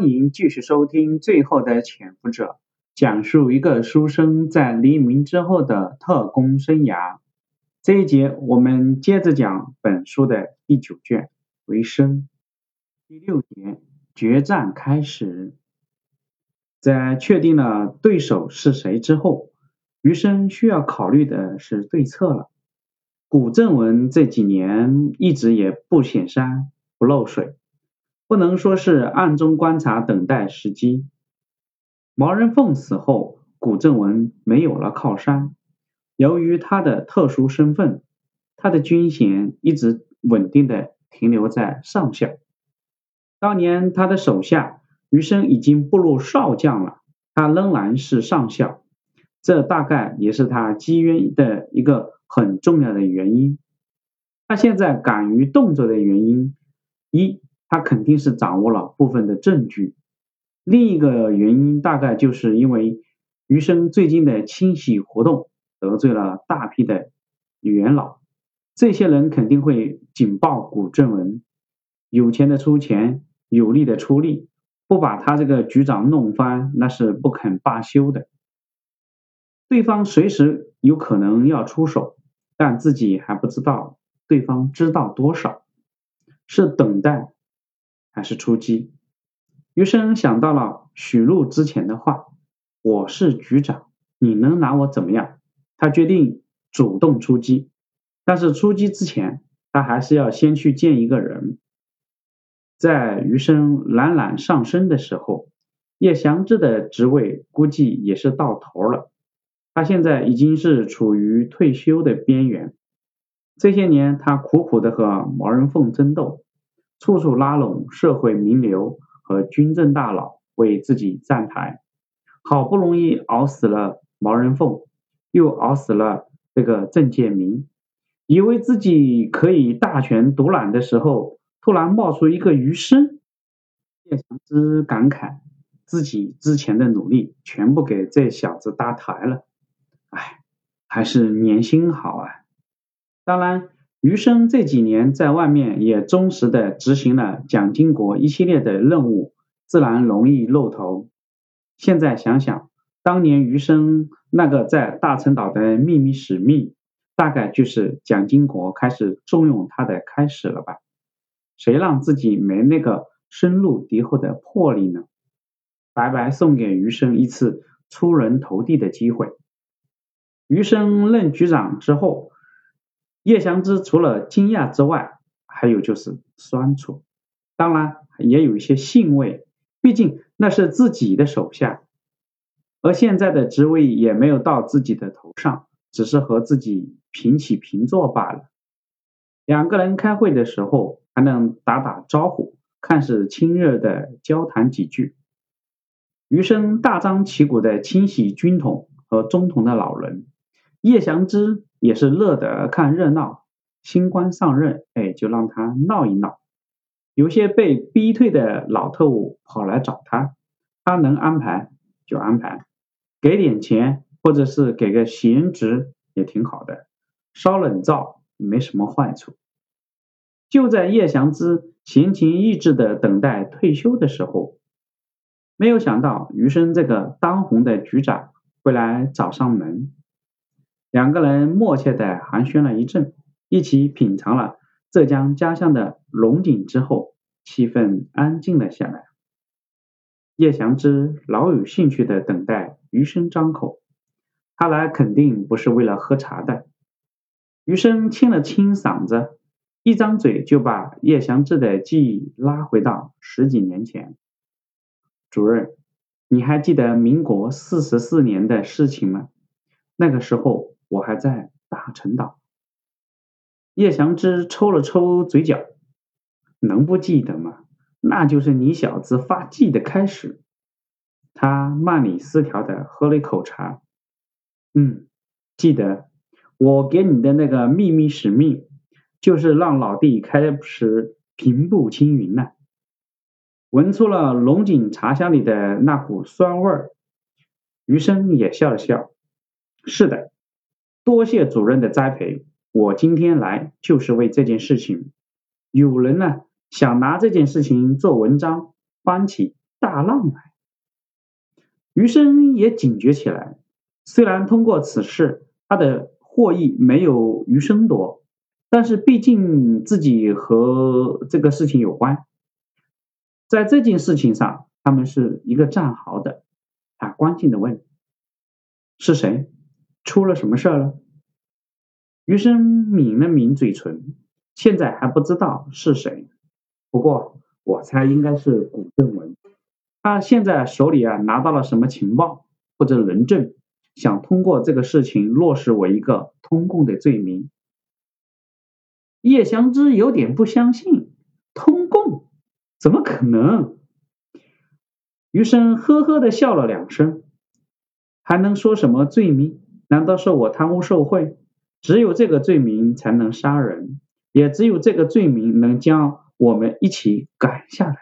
欢迎继续收听《最后的潜伏者》，讲述一个书生在黎明之后的特工生涯。这一节我们接着讲本书的第九卷《为生》第六节决战开始。在确定了对手是谁之后，余生需要考虑的是对策了。古正文这几年一直也不显山不漏水。不能说是暗中观察，等待时机。毛人凤死后，古正文没有了靠山。由于他的特殊身份，他的军衔一直稳定的停留在上校。当年他的手下余生已经步入少将了，他仍然是上校。这大概也是他机缘的一个很重要的原因。他现在敢于动作的原因一。他肯定是掌握了部分的证据，另一个原因大概就是因为余生最近的清洗活动得罪了大批的元老，这些人肯定会警报古正文，有钱的出钱，有力的出力，不把他这个局长弄翻，那是不肯罢休的。对方随时有可能要出手，但自己还不知道对方知道多少，是等待。还是出击。余生想到了许禄之前的话：“我是局长，你能拿我怎么样？”他决定主动出击。但是出击之前，他还是要先去见一个人。在余生懒懒上升的时候，叶祥志的职位估计也是到头了。他现在已经是处于退休的边缘。这些年，他苦苦的和毛人凤争斗。处处拉拢社会名流和军政大佬为自己站台，好不容易熬死了毛人凤，又熬死了这个郑介民，以为自己可以大权独揽的时候，突然冒出一个余生。叶翔之感慨自己之前的努力全部给这小子搭台了，哎，还是年薪好啊！当然。余生这几年在外面也忠实的执行了蒋经国一系列的任务，自然容易露头。现在想想，当年余生那个在大陈岛的秘密使命，大概就是蒋经国开始重用他的开始了吧？谁让自己没那个深入敌后的魄力呢？白白送给余生一次出人头地的机会。余生任局长之后。叶祥之除了惊讶之外，还有就是酸楚，当然也有一些欣慰，毕竟那是自己的手下，而现在的职位也没有到自己的头上，只是和自己平起平坐罢了。两个人开会的时候还能打打招呼，看似亲热的交谈几句。余生大张旗鼓的清洗军统和中统的老人，叶祥之。也是乐得看热闹，新官上任，哎，就让他闹一闹。有些被逼退的老特务跑来找他，他能安排就安排，给点钱或者是给个闲职也挺好的，烧冷灶没什么坏处。就在叶祥之闲情逸致的等待退休的时候，没有想到余生这个当红的局长会来找上门。两个人默契的寒暄了一阵，一起品尝了浙江家乡的龙井之后，气氛安静了下来。叶祥之老有兴趣的等待余生张口，他来肯定不是为了喝茶的。余生清了清嗓子，一张嘴就把叶祥之的记忆拉回到十几年前。主任，你还记得民国四十四年的事情吗？那个时候。我还在大陈岛。叶祥之抽了抽嘴角，能不记得吗？那就是你小子发迹的开始。他慢里思条的喝了一口茶，嗯，记得我给你的那个秘密使命，就是让老弟开始平步青云呢。闻出了龙井茶香里的那股酸味儿，余生也笑了笑，是的。多谢主任的栽培，我今天来就是为这件事情。有人呢想拿这件事情做文章，翻起大浪来。余生也警觉起来，虽然通过此事他的获益没有余生多，但是毕竟自己和这个事情有关，在这件事情上他们是一个战壕的。他关心的问：“是谁？出了什么事儿了？”余生抿了抿嘴唇，现在还不知道是谁，不过我猜应该是古正文。他现在手里啊拿到了什么情报或者人证，想通过这个事情落实我一个通共的罪名。叶祥之有点不相信，通共怎么可能？余生呵呵的笑了两声，还能说什么罪名？难道是我贪污受贿？只有这个罪名才能杀人，也只有这个罪名能将我们一起赶下来。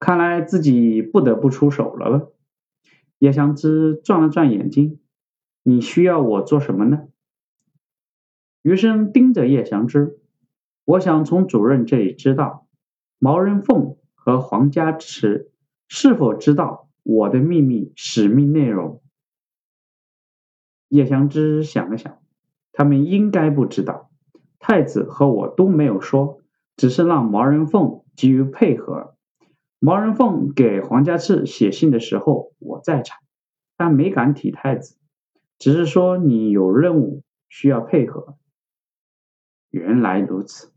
看来自己不得不出手了。叶湘之转了转眼睛，你需要我做什么呢？余生盯着叶翔之，我想从主任这里知道，毛人凤和黄家池是否知道我的秘密使命内容。叶翔之想了想，他们应该不知道，太子和我都没有说，只是让毛人凤给予配合。毛人凤给黄家炽写信的时候，我在场，但没敢提太子，只是说你有任务需要配合。原来如此，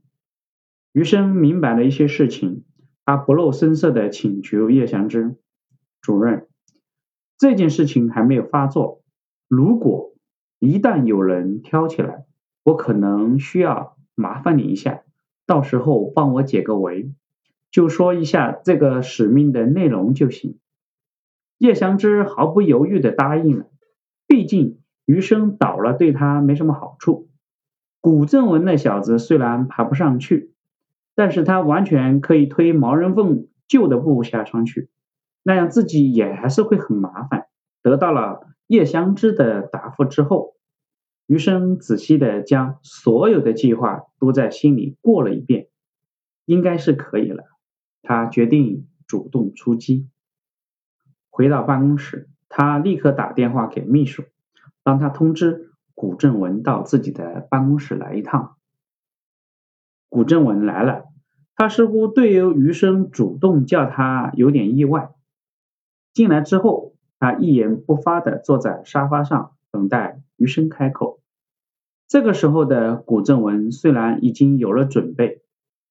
余生明白了一些事情，他不露声色的请求叶祥之主任，这件事情还没有发作，如果一旦有人挑起来，我可能需要麻烦你一下，到时候帮我解个围。就说一下这个使命的内容就行。叶祥之毫不犹豫的答应了，毕竟余生倒了对他没什么好处。古正文那小子虽然爬不上去，但是他完全可以推毛人凤旧的部下上去，那样自己也还是会很麻烦。得到了叶祥之的答复之后，余生仔细的将所有的计划都在心里过了一遍，应该是可以了。他决定主动出击。回到办公室，他立刻打电话给秘书，让他通知古正文到自己的办公室来一趟。古正文来了，他似乎对于余生主动叫他有点意外。进来之后，他一言不发的坐在沙发上，等待余生开口。这个时候的古正文虽然已经有了准备。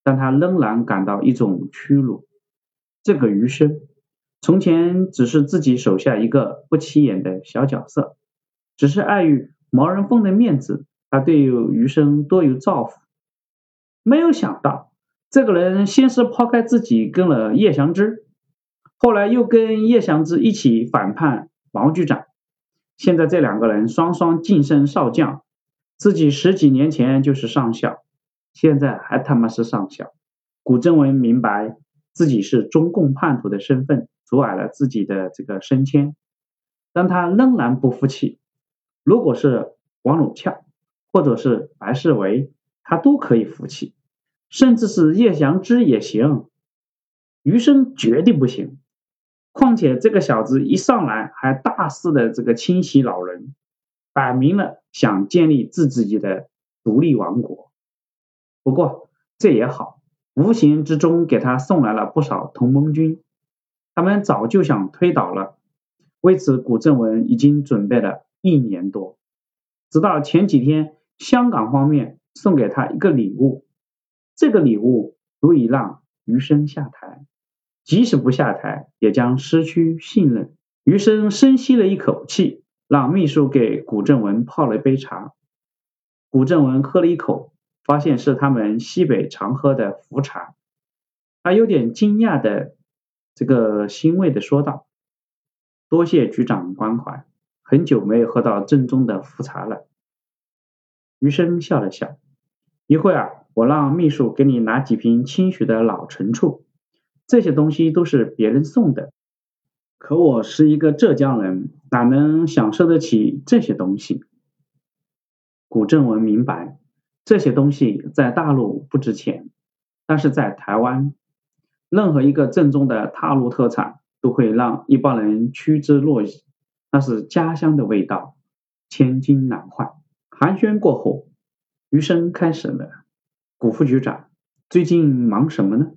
但他仍然感到一种屈辱。这个余生，从前只是自己手下一个不起眼的小角色，只是碍于毛人凤的面子，他对余生多有造福。没有想到，这个人先是抛开自己跟了叶祥之，后来又跟叶祥之一起反叛毛局长，现在这两个人双双晋升少将，自己十几年前就是上校。现在还他妈是上校，古正文明白自己是中共叛徒的身份阻碍了自己的这个升迁，但他仍然不服气。如果是王鲁翘或者是白世维，他都可以服气，甚至是叶祥之也行，余生绝对不行。况且这个小子一上来还大肆的这个清洗老人，摆明了想建立自自己的独立王国。不过这也好，无形之中给他送来了不少同盟军，他们早就想推倒了。为此，古正文已经准备了一年多，直到前几天，香港方面送给他一个礼物，这个礼物足以让余生下台，即使不下台，也将失去信任。余生深吸了一口气，让秘书给古正文泡了一杯茶。古正文喝了一口。发现是他们西北常喝的茯茶，他有点惊讶的，这个欣慰的说道：“多谢局长关怀，很久没有喝到正宗的茯茶了。”余生笑了笑：“一会儿我让秘书给你拿几瓶清徐的老陈醋，这些东西都是别人送的，可我是一个浙江人，哪能享受得起这些东西？”古正文明白。这些东西在大陆不值钱，但是在台湾，任何一个正宗的大陆特产都会让一帮人趋之若鹜，那是家乡的味道，千金难换。寒暄过后，余生开始了。古副局长，最近忙什么呢？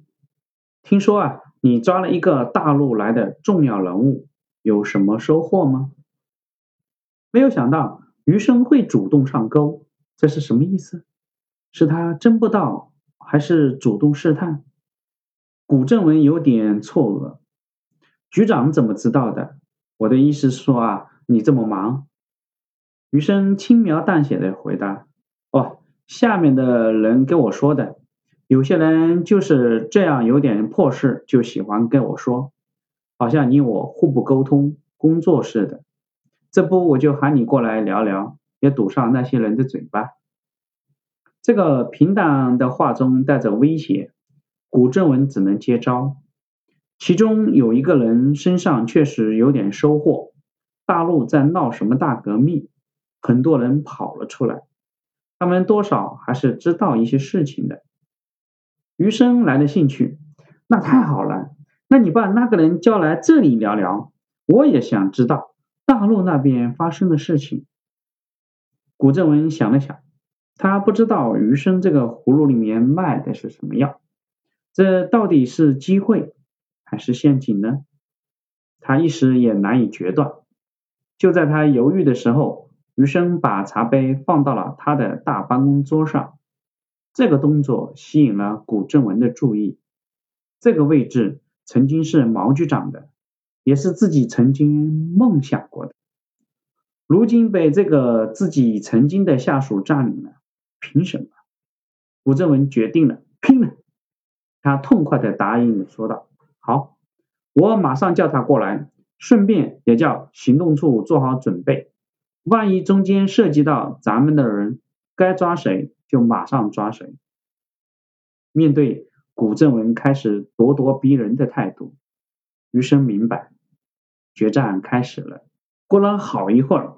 听说啊，你抓了一个大陆来的重要人物，有什么收获吗？没有想到余生会主动上钩，这是什么意思？是他真不到，还是主动试探？古正文有点错愕。局长怎么知道的？我的意思是说啊，你这么忙。余生轻描淡写的回答：“哦，下面的人跟我说的。”有些人就是这样，有点破事就喜欢跟我说，好像你我互不沟通工作似的。这不，我就喊你过来聊聊，也堵上那些人的嘴巴。这个平淡的话中带着威胁，古正文只能接招。其中有一个人身上确实有点收获，大陆在闹什么大革命，很多人跑了出来，他们多少还是知道一些事情的。余生来了兴趣，那太好了。那你把那个人叫来这里聊聊，我也想知道大陆那边发生的事情。古正文想了想，他不知道余生这个葫芦里面卖的是什么药，这到底是机会还是陷阱呢？他一时也难以决断。就在他犹豫的时候，余生把茶杯放到了他的大办公桌上。这个动作吸引了古正文的注意。这个位置曾经是毛局长的，也是自己曾经梦想过的。如今被这个自己曾经的下属占领了，凭什么？古正文决定了，拼了！他痛快的答应的说道：“好，我马上叫他过来，顺便也叫行动处做好准备。万一中间涉及到咱们的人，该抓谁？”就马上抓谁。面对古正文开始咄咄逼人的态度，余生明白，决战开始了。过了好一会儿，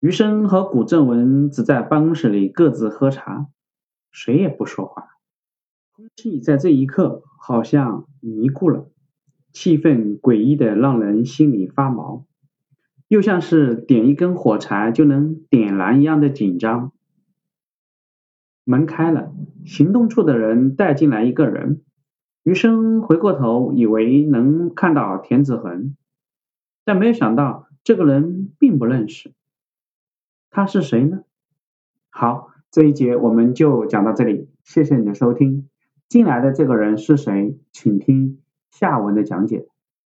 余生和古正文只在办公室里各自喝茶，谁也不说话。空气在这一刻好像凝固了，气氛诡异的让人心里发毛，又像是点一根火柴就能点燃一样的紧张。门开了，行动处的人带进来一个人。余生回过头，以为能看到田子恒，但没有想到这个人并不认识。他是谁呢？好，这一节我们就讲到这里，谢谢你的收听。进来的这个人是谁？请听下文的讲解。